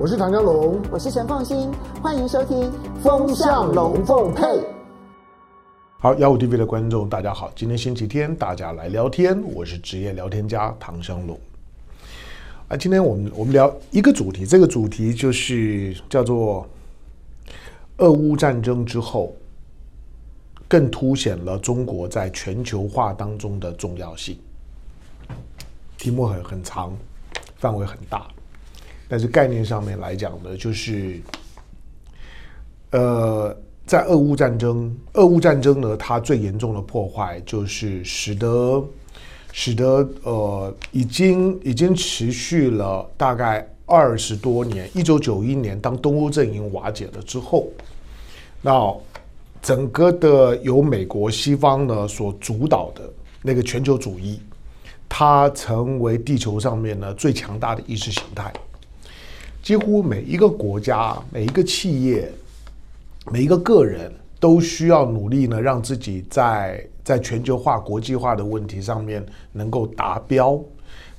我是唐江龙，我是陈凤新，欢迎收听《风向龙凤配》。好，幺五 TV 的观众，大家好，今天星期天，大家来聊天。我是职业聊天家唐湘龙。啊，今天我们我们聊一个主题，这个主题就是叫做俄乌战争之后，更凸显了中国在全球化当中的重要性。题目很很长，范围很大。但是概念上面来讲呢，就是，呃，在俄乌战争，俄乌战争呢，它最严重的破坏就是使得，使得呃，已经已经持续了大概二十多年。一九九一年，当东欧阵营瓦解了之后，那整个的由美国西方呢所主导的那个全球主义，它成为地球上面呢最强大的意识形态。几乎每一个国家、每一个企业、每一个个人都需要努力呢，让自己在在全球化、国际化的问题上面能够达标，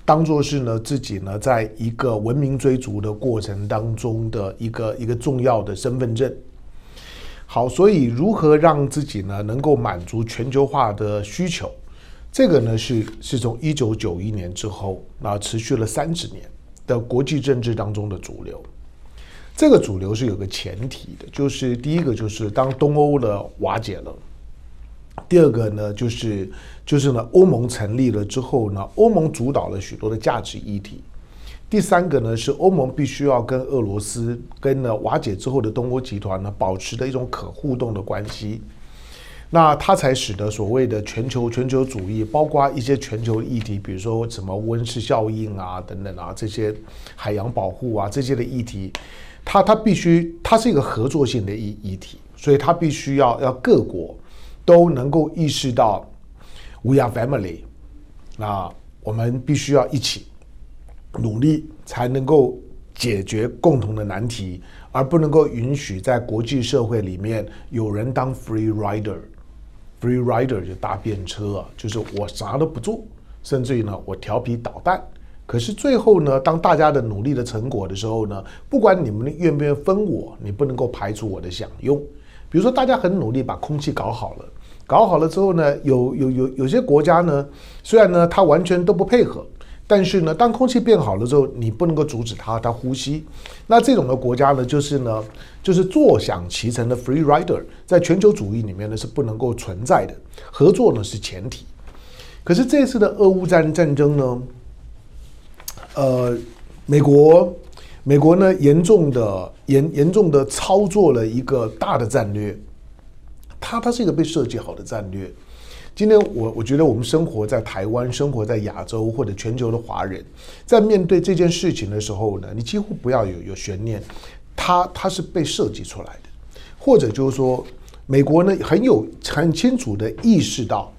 当做是呢自己呢在一个文明追逐的过程当中的一个一个重要的身份证。好，所以如何让自己呢能够满足全球化的需求，这个呢是是从一九九一年之后，那持续了三十年。的国际政治当中的主流，这个主流是有个前提的，就是第一个就是当东欧的瓦解了，第二个呢就是就是呢欧盟成立了之后呢，欧盟主导了许多的价值议题，第三个呢是欧盟必须要跟俄罗斯跟呢瓦解之后的东欧集团呢保持的一种可互动的关系。那它才使得所谓的全球全球主义，包括一些全球议题，比如说什么温室效应啊等等啊，这些海洋保护啊这些的议题，它它必须它是一个合作性的议议题，所以它必须要要各国都能够意识到，we are family，那我们必须要一起努力，才能够解决共同的难题，而不能够允许在国际社会里面有人当 free rider。Free rider 就搭便车啊，就是我啥都不做，甚至于呢，我调皮捣蛋。可是最后呢，当大家的努力的成果的时候呢，不管你们愿不愿意分我，你不能够排除我的享用。比如说，大家很努力把空气搞好了，搞好了之后呢，有有有有些国家呢，虽然呢，他完全都不配合。但是呢，当空气变好了之后，你不能够阻止它，它呼吸。那这种的国家呢，就是呢，就是坐享其成的 free rider，在全球主义里面呢是不能够存在的。合作呢是前提。可是这次的俄乌战战争呢，呃，美国美国呢严重的严严重的操作了一个大的战略，它它是一个被设计好的战略。今天我我觉得我们生活在台湾，生活在亚洲或者全球的华人，在面对这件事情的时候呢，你几乎不要有有悬念，它它是被设计出来的，或者就是说，美国呢很有很清楚的意识到，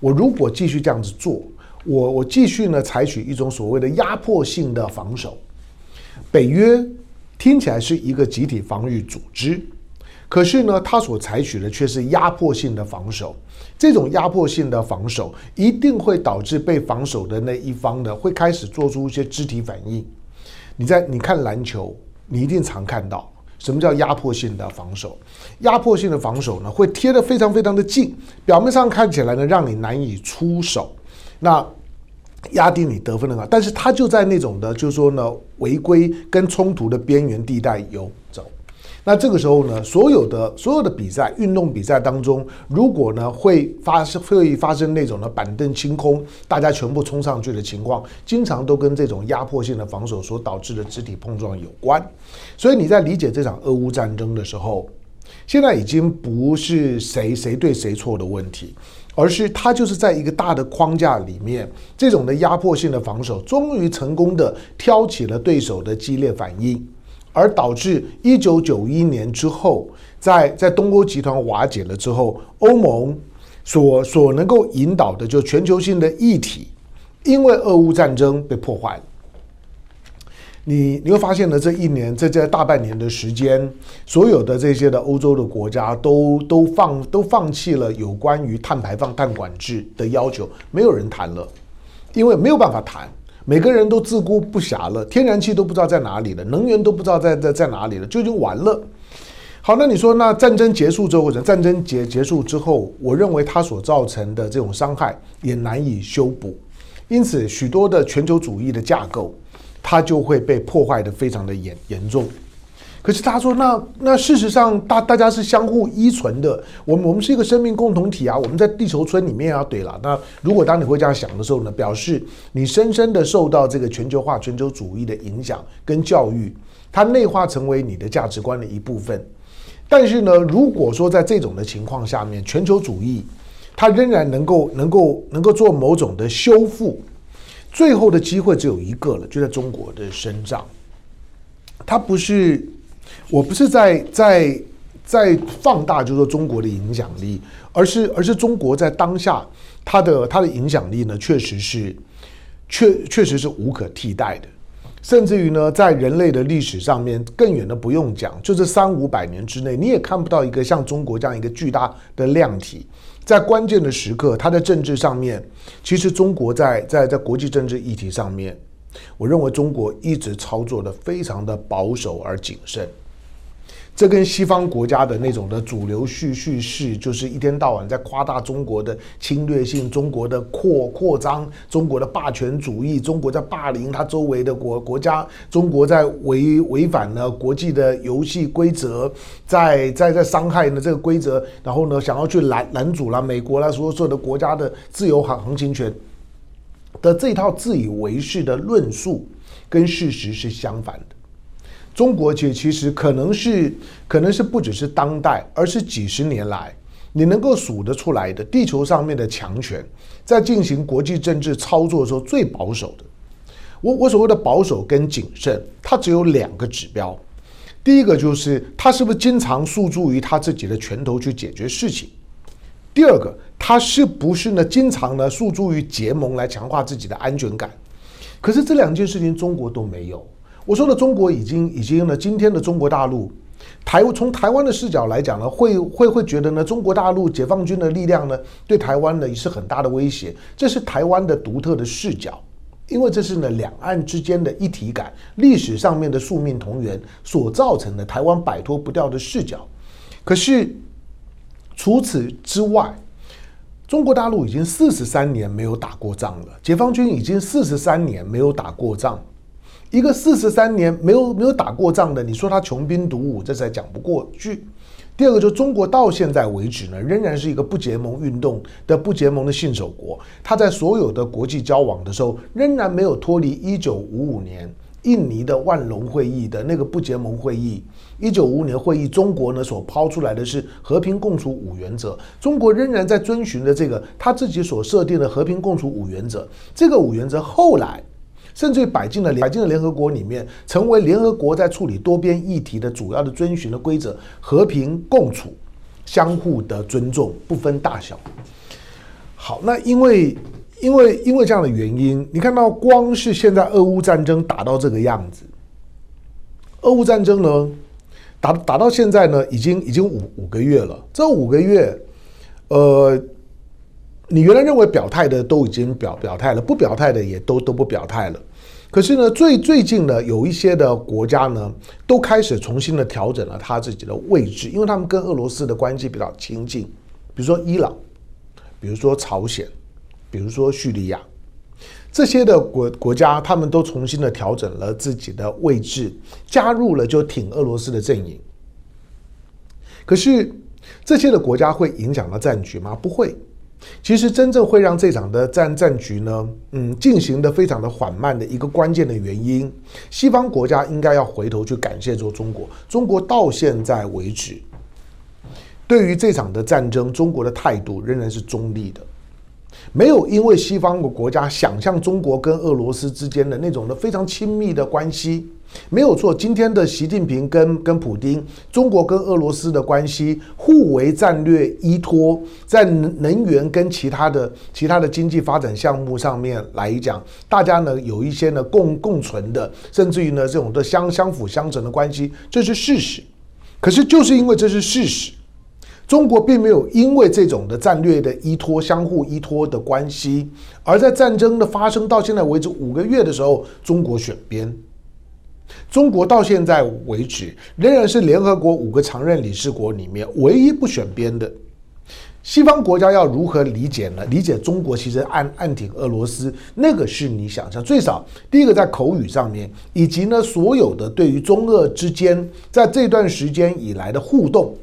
我如果继续这样子做，我我继续呢采取一种所谓的压迫性的防守，北约听起来是一个集体防御组织。可是呢，他所采取的却是压迫性的防守。这种压迫性的防守一定会导致被防守的那一方呢，会开始做出一些肢体反应。你在你看篮球，你一定常看到什么叫压迫性的防守。压迫性的防守呢，会贴得非常非常的近，表面上看起来呢，让你难以出手，那压低你得分的话，但是他就在那种的，就是说呢，违规跟冲突的边缘地带游走。那这个时候呢，所有的所有的比赛，运动比赛当中，如果呢会发生会发生那种的板凳清空，大家全部冲上去的情况，经常都跟这种压迫性的防守所导致的肢体碰撞有关。所以你在理解这场俄乌战争的时候，现在已经不是谁谁对谁错的问题，而是它就是在一个大的框架里面，这种的压迫性的防守终于成功的挑起了对手的激烈反应。而导致一九九一年之后，在在东欧集团瓦解了之后，欧盟所所能够引导的就全球性的议题，因为俄乌战争被破坏了。你你会发现呢，这一年在这大半年的时间，所有的这些的欧洲的国家都都放都放弃了有关于碳排放、碳管制的要求，没有人谈了，因为没有办法谈。每个人都自顾不暇了，天然气都不知道在哪里了，能源都不知道在在在哪里了，就已经完了。好，那你说，那战争结束之后，或者战争结结束之后，我认为它所造成的这种伤害也难以修补，因此许多的全球主义的架构，它就会被破坏的非常的严严重。可是他说，那那事实上大大家是相互依存的，我们我们是一个生命共同体啊，我们在地球村里面啊。对了，那如果当你会这样想的时候呢，表示你深深的受到这个全球化、全球主义的影响跟教育，它内化成为你的价值观的一部分。但是呢，如果说在这种的情况下面，全球主义它仍然能够能够能够做某种的修复，最后的机会只有一个了，就在中国的身上，它不是。我不是在在在放大，就是说中国的影响力，而是而是中国在当下它的它的影响力呢，确实是确确实是无可替代的，甚至于呢，在人类的历史上面更远的不用讲，就是三五百年之内，你也看不到一个像中国这样一个巨大的量体，在关键的时刻，它的政治上面，其实中国在在在国际政治议题上面，我认为中国一直操作的非常的保守而谨慎。这跟西方国家的那种的主流叙叙事，就是一天到晚在夸大中国的侵略性、中国的扩扩张、中国的霸权主义、中国在霸凌他周围的国国家、中国在违违反了国际的游戏规则，在在在伤害呢这个规则，然后呢想要去拦拦阻了美国啦所有所有的国家的自由航航行权的这套自以为是的论述，跟事实是相反的。中国其实其实可能是可能是不只是当代，而是几十年来你能够数得出来的地球上面的强权，在进行国际政治操作的时候最保守的。我我所谓的保守跟谨慎，它只有两个指标。第一个就是他是不是经常诉诸于他自己的拳头去解决事情；第二个，他是不是呢经常呢诉诸于结盟来强化自己的安全感。可是这两件事情中国都没有。我说的中国已经已经呢，今天的中国大陆，台从台湾的视角来讲呢，会会会觉得呢，中国大陆解放军的力量呢，对台湾呢也是很大的威胁。这是台湾的独特的视角，因为这是呢两岸之间的一体感，历史上面的宿命同源所造成的台湾摆脱不掉的视角。可是除此之外，中国大陆已经四十三年没有打过仗了，解放军已经四十三年没有打过仗。一个四十三年没有没有打过仗的，你说他穷兵黩武，这才讲不过去。第二个，就中国到现在为止呢，仍然是一个不结盟运动的不结盟的信守国。他在所有的国际交往的时候，仍然没有脱离一九五五年印尼的万隆会议的那个不结盟会议。一九五五年会议，中国呢所抛出来的是和平共处五原则，中国仍然在遵循着这个他自己所设定的和平共处五原则。这个五原则后来。甚至于摆进了摆进了联合国里面，成为联合国在处理多边议题的主要的遵循的规则：和平共处，相互的尊重，不分大小。好，那因为因为因为这样的原因，你看到光是现在俄乌战争打到这个样子，俄乌战争呢打打到现在呢，已经已经五五个月了。这五个月，呃。你原来认为表态的都已经表表态了，不表态的也都都不表态了。可是呢，最最近呢，有一些的国家呢，都开始重新的调整了他自己的位置，因为他们跟俄罗斯的关系比较亲近。比如说伊朗，比如说朝鲜，比如说叙利亚，这些的国国家，他们都重新的调整了自己的位置，加入了就挺俄罗斯的阵营。可是这些的国家会影响到战局吗？不会。其实真正会让这场的战战局呢，嗯，进行的非常的缓慢的一个关键的原因，西方国家应该要回头去感谢说中国。中国到现在为止，对于这场的战争，中国的态度仍然是中立的，没有因为西方的国家想象中国跟俄罗斯之间的那种的非常亲密的关系。没有错，今天的习近平跟跟普丁，中国跟俄罗斯的关系互为战略依托，在能能源跟其他的其他的经济发展项目上面来讲，大家呢有一些呢共共存的，甚至于呢这种的相相辅相成的关系，这是事实。可是就是因为这是事实，中国并没有因为这种的战略的依托、相互依托的关系，而在战争的发生到现在为止五个月的时候，中国选边。中国到现在为止仍然是联合国五个常任理事国里面唯一不选边的。西方国家要如何理解呢？理解中国其实暗暗挺俄罗斯，那个是你想象最少。第一个在口语上面，以及呢所有的对于中俄之间在这段时间以来的互动，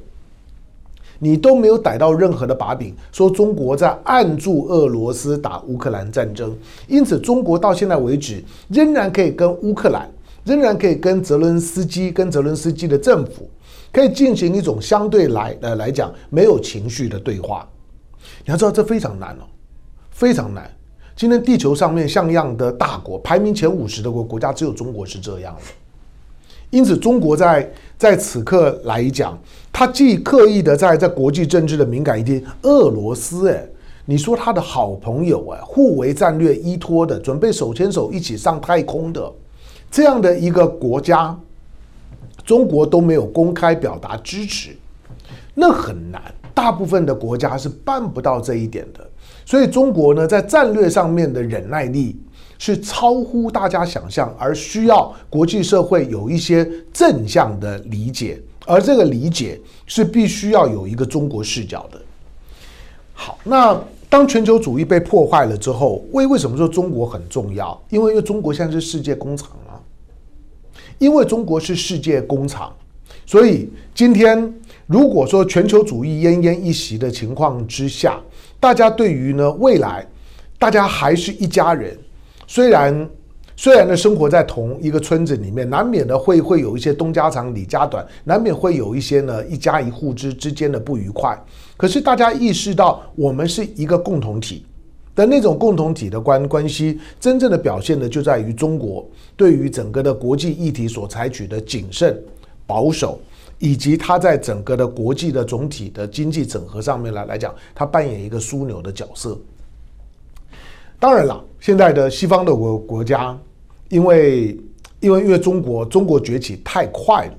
你都没有逮到任何的把柄，说中国在暗助俄罗斯打乌克兰战争。因此，中国到现在为止仍然可以跟乌克兰，仍然可以跟泽伦斯基，跟泽伦斯基的政府。可以进行一种相对来呃来讲没有情绪的对话，你要知道这非常难哦，非常难。今天地球上面像样的大国，排名前五十的国国家只有中国是这样的。因此，中国在在此刻来讲，他既刻意的在在国际政治的敏感一点，俄罗斯哎，你说他的好朋友哎，互为战略依托的，准备手牵手一起上太空的这样的一个国家。中国都没有公开表达支持，那很难。大部分的国家是办不到这一点的。所以中国呢，在战略上面的忍耐力是超乎大家想象，而需要国际社会有一些正向的理解，而这个理解是必须要有一个中国视角的。好，那当全球主义被破坏了之后，为为什么说中国很重要？因为因为中国现在是世界工厂啊。因为中国是世界工厂，所以今天如果说全球主义奄奄一息的情况之下，大家对于呢未来，大家还是一家人。虽然虽然呢生活在同一个村子里面，难免的会会有一些东家长李家短，难免会有一些呢一家一户之之间的不愉快。可是大家意识到，我们是一个共同体。的那种共同体的关关系，真正的表现呢，就在于中国对于整个的国际议题所采取的谨慎、保守，以及它在整个的国际的总体的经济整合上面来来讲，它扮演一个枢纽的角色。当然了，现在的西方的国国家，因为因为因为中国中国崛起太快了，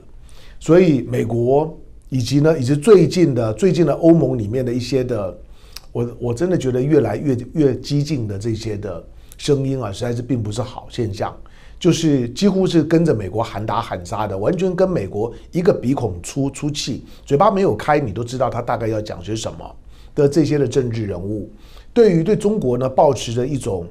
所以美国以及呢以及最近的最近的欧盟里面的一些的。我我真的觉得越来越越激进的这些的声音啊，实在是并不是好现象。就是几乎是跟着美国喊打喊杀的，完全跟美国一个鼻孔出出气，嘴巴没有开，你都知道他大概要讲些什么的这些的政治人物，对于对中国呢，抱持着一种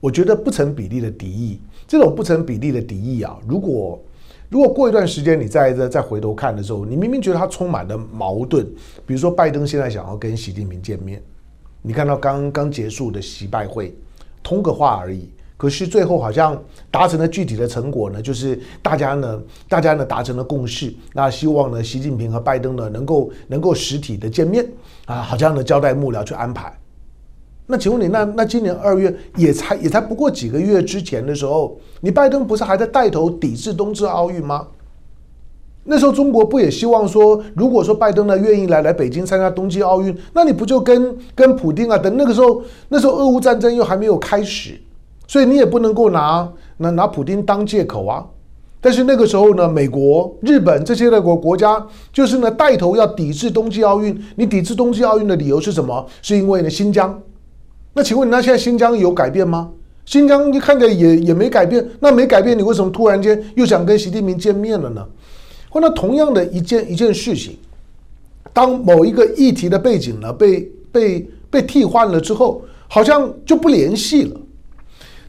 我觉得不成比例的敌意。这种不成比例的敌意啊，如果如果过一段时间你再再再回头看的时候，你明明觉得他充满了矛盾，比如说拜登现在想要跟习近平见面。你看到刚刚结束的习拜会，通个话而已，可是最后好像达成了具体的成果呢，就是大家呢，大家呢达成了共识，那希望呢，习近平和拜登呢能够能够实体的见面啊，好像呢交代幕僚去安排。那请问你，那那今年二月也才也才不过几个月之前的时候，你拜登不是还在带头抵制冬至奥运吗？那时候中国不也希望说，如果说拜登呢愿意来来北京参加冬季奥运，那你不就跟跟普丁啊？等那个时候，那时候俄乌战争又还没有开始，所以你也不能够拿拿拿普丁当借口啊。但是那个时候呢，美国、日本这些的国国家就是呢带头要抵制冬季奥运。你抵制冬季奥运的理由是什么？是因为呢新疆？那请问那现在新疆有改变吗？新疆你看着也也没改变，那没改变，你为什么突然间又想跟习近平见面了呢？或那同样的一件一件事情，当某一个议题的背景呢被被被替换了之后，好像就不联系了。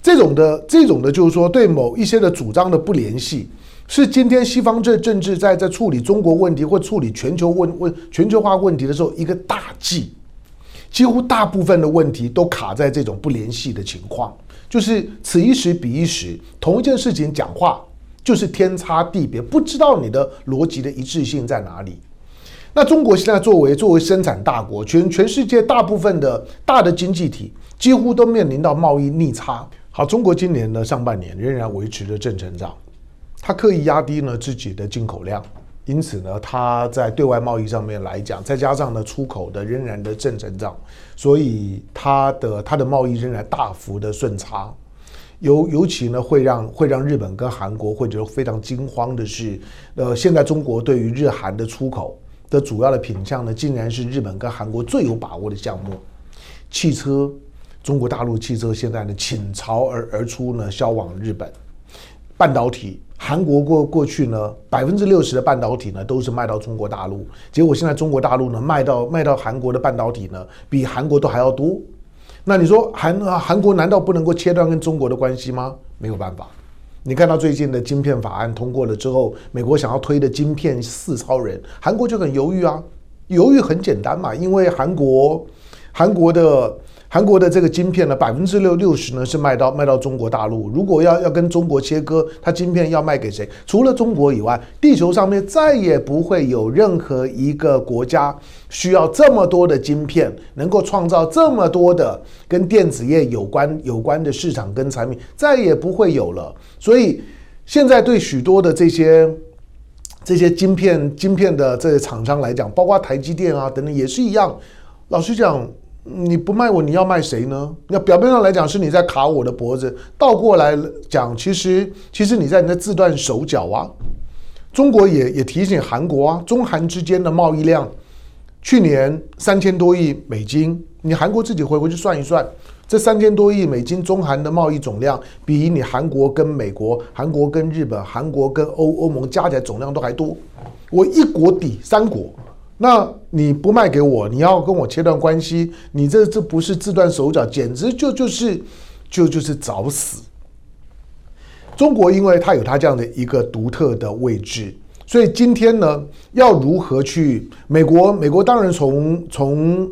这种的这种的，就是说对某一些的主张的不联系，是今天西方这政治在在处理中国问题或处理全球问问全球化问题的时候一个大忌。几乎大部分的问题都卡在这种不联系的情况，就是此一时彼一时，同一件事情讲话。就是天差地别，不知道你的逻辑的一致性在哪里。那中国现在作为作为生产大国，全全世界大部分的大的经济体几乎都面临到贸易逆差。好，中国今年的上半年仍然维持着正成长，它刻意压低了自己的进口量，因此呢，它在对外贸易上面来讲，再加上呢出口的仍然的正成长，所以它的它的贸易仍然大幅的顺差。尤尤其呢，会让会让日本跟韩国会觉得非常惊慌的是，呃，现在中国对于日韩的出口的主要的品项呢，竟然是日本跟韩国最有把握的项目，汽车。中国大陆汽车现在呢倾巢而而出呢，销往日本。半导体，韩国过过去呢百分之六十的半导体呢都是卖到中国大陆，结果现在中国大陆呢卖到卖到韩国的半导体呢比韩国都还要多。那你说韩韩国难道不能够切断跟中国的关系吗？没有办法。你看到最近的晶片法案通过了之后，美国想要推的晶片四超人，韩国就很犹豫啊。犹豫很简单嘛，因为韩国韩国的。韩国的这个晶片呢，百分之六六十呢是卖到卖到中国大陆。如果要要跟中国切割，它晶片要卖给谁？除了中国以外，地球上面再也不会有任何一个国家需要这么多的晶片，能够创造这么多的跟电子业有关有关的市场跟产品，再也不会有了。所以现在对许多的这些这些晶片晶片的这些厂商来讲，包括台积电啊等等，也是一样。老实讲。你不卖我，你要卖谁呢？那表面上来讲是你在卡我的脖子，倒过来讲，其实其实你在你在自断手脚啊。中国也也提醒韩国啊，中韩之间的贸易量去年三千多亿美金，你韩国自己回回去算一算，这三千多亿美金中韩的贸易总量，比你韩国跟美国、韩国跟日本、韩国跟欧欧盟加起来总量都还多。我一国抵三国。那你不卖给我，你要跟我切断关系，你这这不是自断手脚，简直就就是就就是找死。中国因为它有它这样的一个独特的位置，所以今天呢，要如何去美国？美国当然从从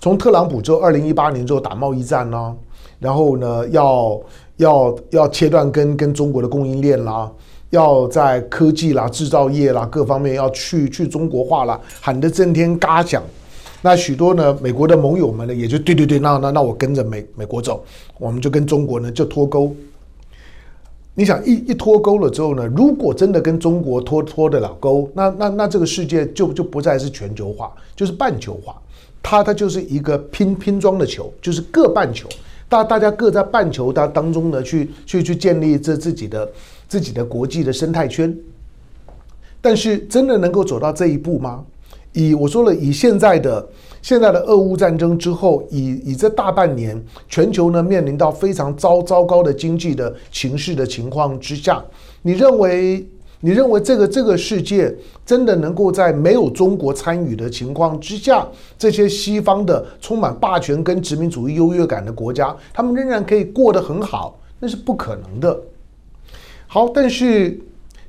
从特朗普之后，二零一八年之后打贸易战啦，然后呢，要要要切断跟跟中国的供应链啦。要在科技啦、制造业啦各方面要去去中国化啦，喊得震天嘎响。那许多呢，美国的盟友们呢，也就对对对，那那那我跟着美美国走，我们就跟中国呢就脱钩。你想一一脱钩了之后呢，如果真的跟中国脱脱得了钩，那那那这个世界就就不再是全球化，就是半球化。它它就是一个拼拼装的球，就是各半球，大大家各在半球当当中呢去去去建立这自己的。自己的国际的生态圈，但是真的能够走到这一步吗？以我说了，以现在的现在的俄乌战争之后，以以这大半年全球呢面临到非常糟糟糕的经济的情势的情况之下，你认为你认为这个这个世界真的能够在没有中国参与的情况之下，这些西方的充满霸权跟殖民主义优越感的国家，他们仍然可以过得很好？那是不可能的。好，但是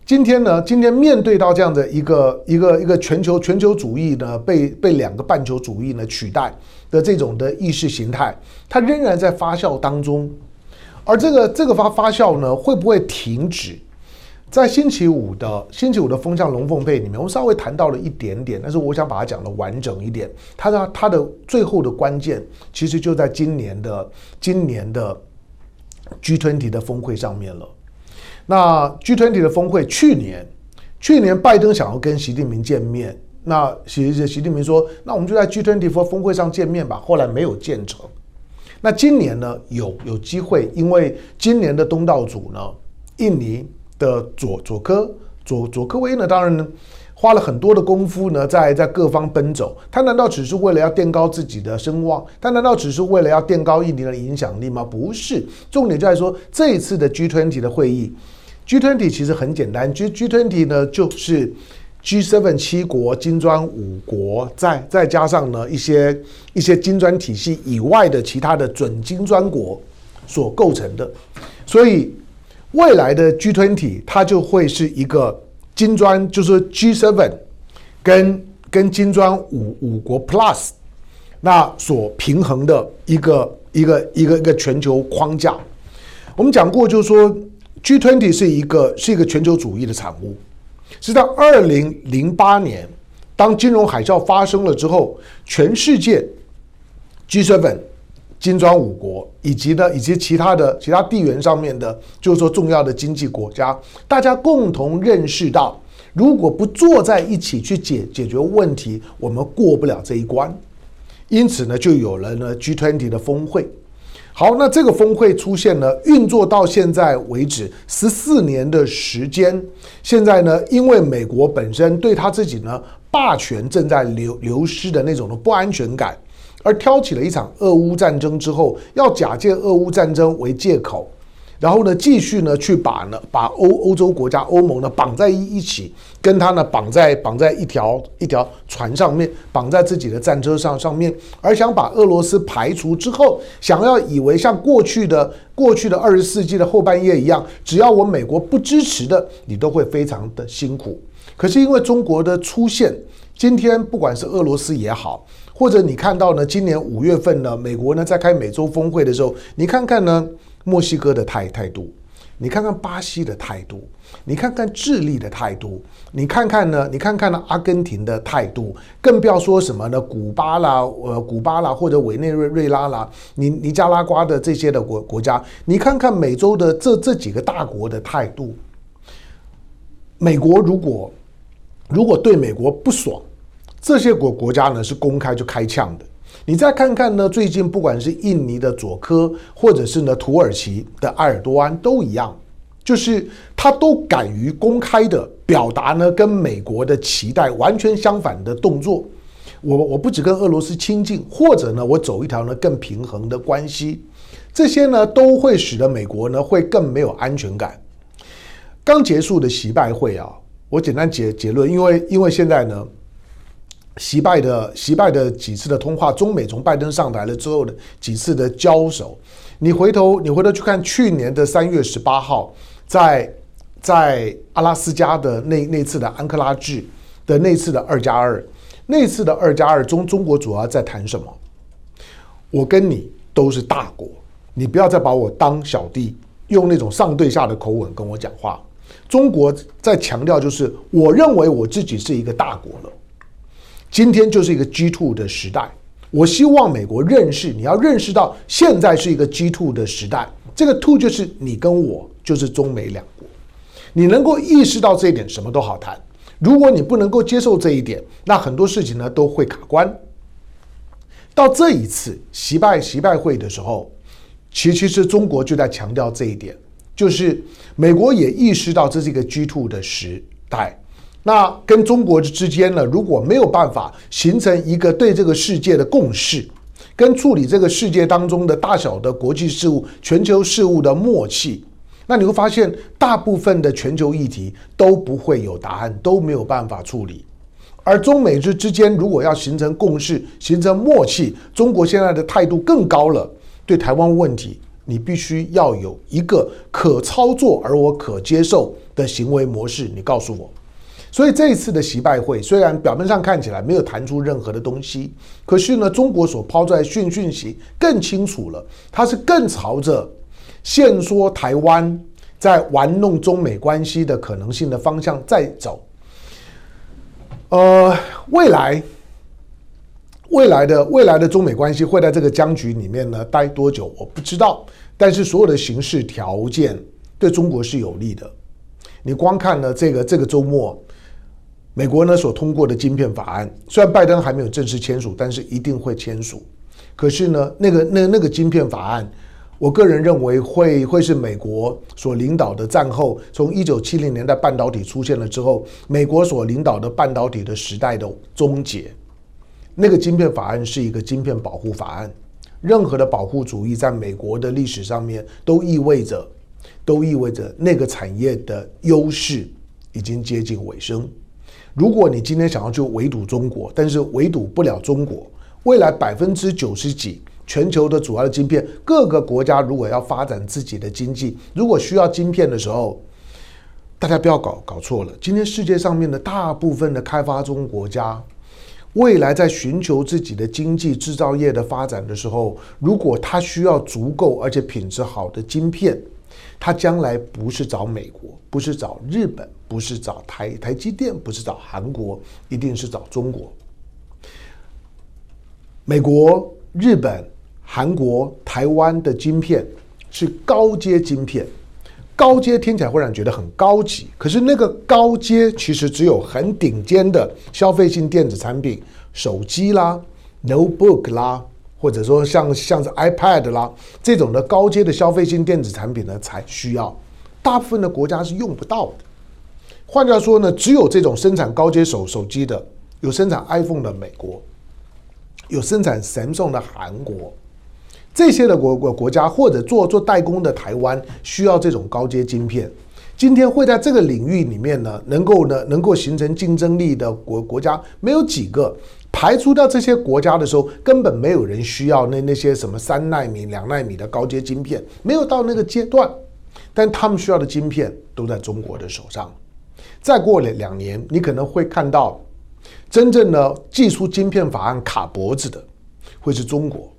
今天呢？今天面对到这样的一个一个一个全球全球主义呢，被被两个半球主义呢取代的这种的意识形态，它仍然在发酵当中。而这个这个发发酵呢，会不会停止？在星期五的星期五的风向龙凤配里面，我们稍微谈到了一点点，但是我想把它讲的完整一点。它的它的最后的关键，其实就在今年的今年的 G20 的峰会上面了。那 G20 的峰会，去年，去年拜登想要跟习近平见面，那习习近平说，那我们就在 G20 峰会上见面吧，后来没有见成。那今年呢，有有机会，因为今年的东道主呢，印尼的佐佐科佐佐科威呢，当然呢。花了很多的功夫呢，在在各方奔走。他难道只是为了要垫高自己的声望？他难道只是为了要垫高印尼的影响力吗？不是，重点就在说这一次的 G20 的会议，G20 其实很简单，G G20 呢就是 G7 七国、金砖五国，再再加上呢一些一些金砖体系以外的其他的准金砖国所构成的。所以未来的 G20 它就会是一个。金砖就是 G7 跟跟金砖五五国 Plus 那所平衡的一个一个一个一个全球框架。我们讲过，就是说 G20 是一个是一个全球主义的产物，是在二零零八年当金融海啸发生了之后，全世界 G7 金砖五国以及呢以及其他的其他地缘上面的，就是说重要的经济国家，大家共同认识到，如果不坐在一起去解解决问题，我们过不了这一关。因此呢，就有了呢 G20 的峰会。好，那这个峰会出现呢，运作到现在为止十四年的时间。现在呢，因为美国本身对他自己呢霸权正在流流失的那种的不安全感，而挑起了一场俄乌战争之后，要假借俄乌战争为借口。然后呢，继续呢去把呢把欧欧洲国家欧盟呢绑在一一起，跟他呢绑在绑在一条一条船上面，绑在自己的战车上上面，而想把俄罗斯排除之后，想要以为像过去的过去的二十世纪的后半夜一样，只要我美国不支持的，你都会非常的辛苦。可是因为中国的出现，今天不管是俄罗斯也好，或者你看到呢，今年五月份呢，美国呢在开美洲峰会的时候，你看看呢。墨西哥的态态度，你看看巴西的态度，你看看智利的态度，你看看呢？你看看呢？阿根廷的态度，更不要说什么呢？古巴啦，呃，古巴啦，或者委内瑞瑞拉啦，尼尼加拉瓜的这些的国国家，你看看美洲的这这几个大国的态度。美国如果如果对美国不爽，这些国国家呢是公开就开枪的。你再看看呢？最近不管是印尼的佐科，或者是呢土耳其的埃尔多安，都一样，就是他都敢于公开的表达呢，跟美国的期待完全相反的动作。我我不只跟俄罗斯亲近，或者呢，我走一条呢更平衡的关系，这些呢都会使得美国呢会更没有安全感。刚结束的习拜会啊，我简单结结论，因为因为现在呢。习拜的习拜的几次的通话，中美从拜登上台了之后的几次的交手，你回头你回头去看去年的三月十八号，在在阿拉斯加的那那次的安克拉治的那次的二加二，那次的二加二中中国主要在谈什么？我跟你都是大国，你不要再把我当小弟，用那种上对下的口吻跟我讲话。中国在强调就是，我认为我自己是一个大国了。今天就是一个 G two 的时代，我希望美国认识，你要认识到现在是一个 G two 的时代，这个 two 就是你跟我，就是中美两国，你能够意识到这一点，什么都好谈。如果你不能够接受这一点，那很多事情呢都会卡关。到这一次习拜习拜会的时候，其其实中国就在强调这一点，就是美国也意识到这是一个 G two 的时代。那跟中国之间呢，如果没有办法形成一个对这个世界的共识，跟处理这个世界当中的大小的国际事务、全球事务的默契，那你会发现大部分的全球议题都不会有答案，都没有办法处理。而中美之之间如果要形成共识、形成默契，中国现在的态度更高了。对台湾问题，你必须要有一个可操作而我可接受的行为模式。你告诉我。所以这一次的习拜会，虽然表面上看起来没有谈出任何的东西，可是呢，中国所抛出来讯讯息更清楚了，它是更朝着限缩台湾在玩弄中美关系的可能性的方向在走。呃，未来未来的未来的中美关系会在这个僵局里面呢待多久，我不知道。但是所有的形势条件对中国是有利的。你光看呢这个这个周末。美国呢所通过的晶片法案，虽然拜登还没有正式签署，但是一定会签署。可是呢，那个那那个晶片法案，我个人认为会会是美国所领导的战后，从一九七零年代半导体出现了之后，美国所领导的半导体的时代的终结。那个晶片法案是一个晶片保护法案，任何的保护主义在美国的历史上面都意味着，都意味着那个产业的优势已经接近尾声。如果你今天想要去围堵中国，但是围堵不了中国，未来百分之九十几全球的主要的晶片，各个国家如果要发展自己的经济，如果需要晶片的时候，大家不要搞搞错了。今天世界上面的大部分的开发中国家，未来在寻求自己的经济制造业的发展的时候，如果它需要足够而且品质好的晶片，它将来不是找美国，不是找日本。不是找台台积电，不是找韩国，一定是找中国。美国、日本、韩国、台湾的晶片是高阶晶片，高阶听起来会让人觉得很高级，可是那个高阶其实只有很顶尖的消费性电子产品，手机啦、notebook 啦，或者说像像是 iPad 啦这种的高阶的消费性电子产品呢才需要，大部分的国家是用不到的。换句话说呢，只有这种生产高阶手手机的，有生产 iPhone 的美国，有生产 Samsung 的韩国。这些的国国国家或者做做代工的台湾需要这种高阶晶片，今天会在这个领域里面呢，能够呢能够形成竞争力的国国家没有几个。排除掉这些国家的时候，根本没有人需要那那些什么三纳米、两纳米的高阶晶片，没有到那个阶段。但他们需要的晶片都在中国的手上。再过了两年，你可能会看到真正的技术晶片法案卡脖子的会是中国。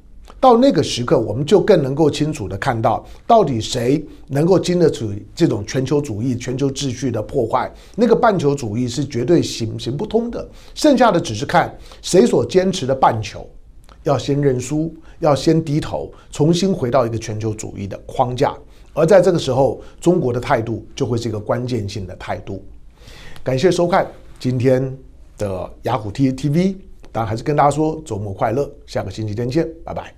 到那个时刻，我们就更能够清楚地看到，到底谁能够经得住这种全球主义、全球秩序的破坏。那个半球主义是绝对行行不通的，剩下的只是看谁所坚持的半球，要先认输，要先低头，重新回到一个全球主义的框架。而在这个时候，中国的态度就会是一个关键性的态度。感谢收看今天的雅虎 T T V 当然还是跟大家说周末快乐，下个星期天见，拜拜。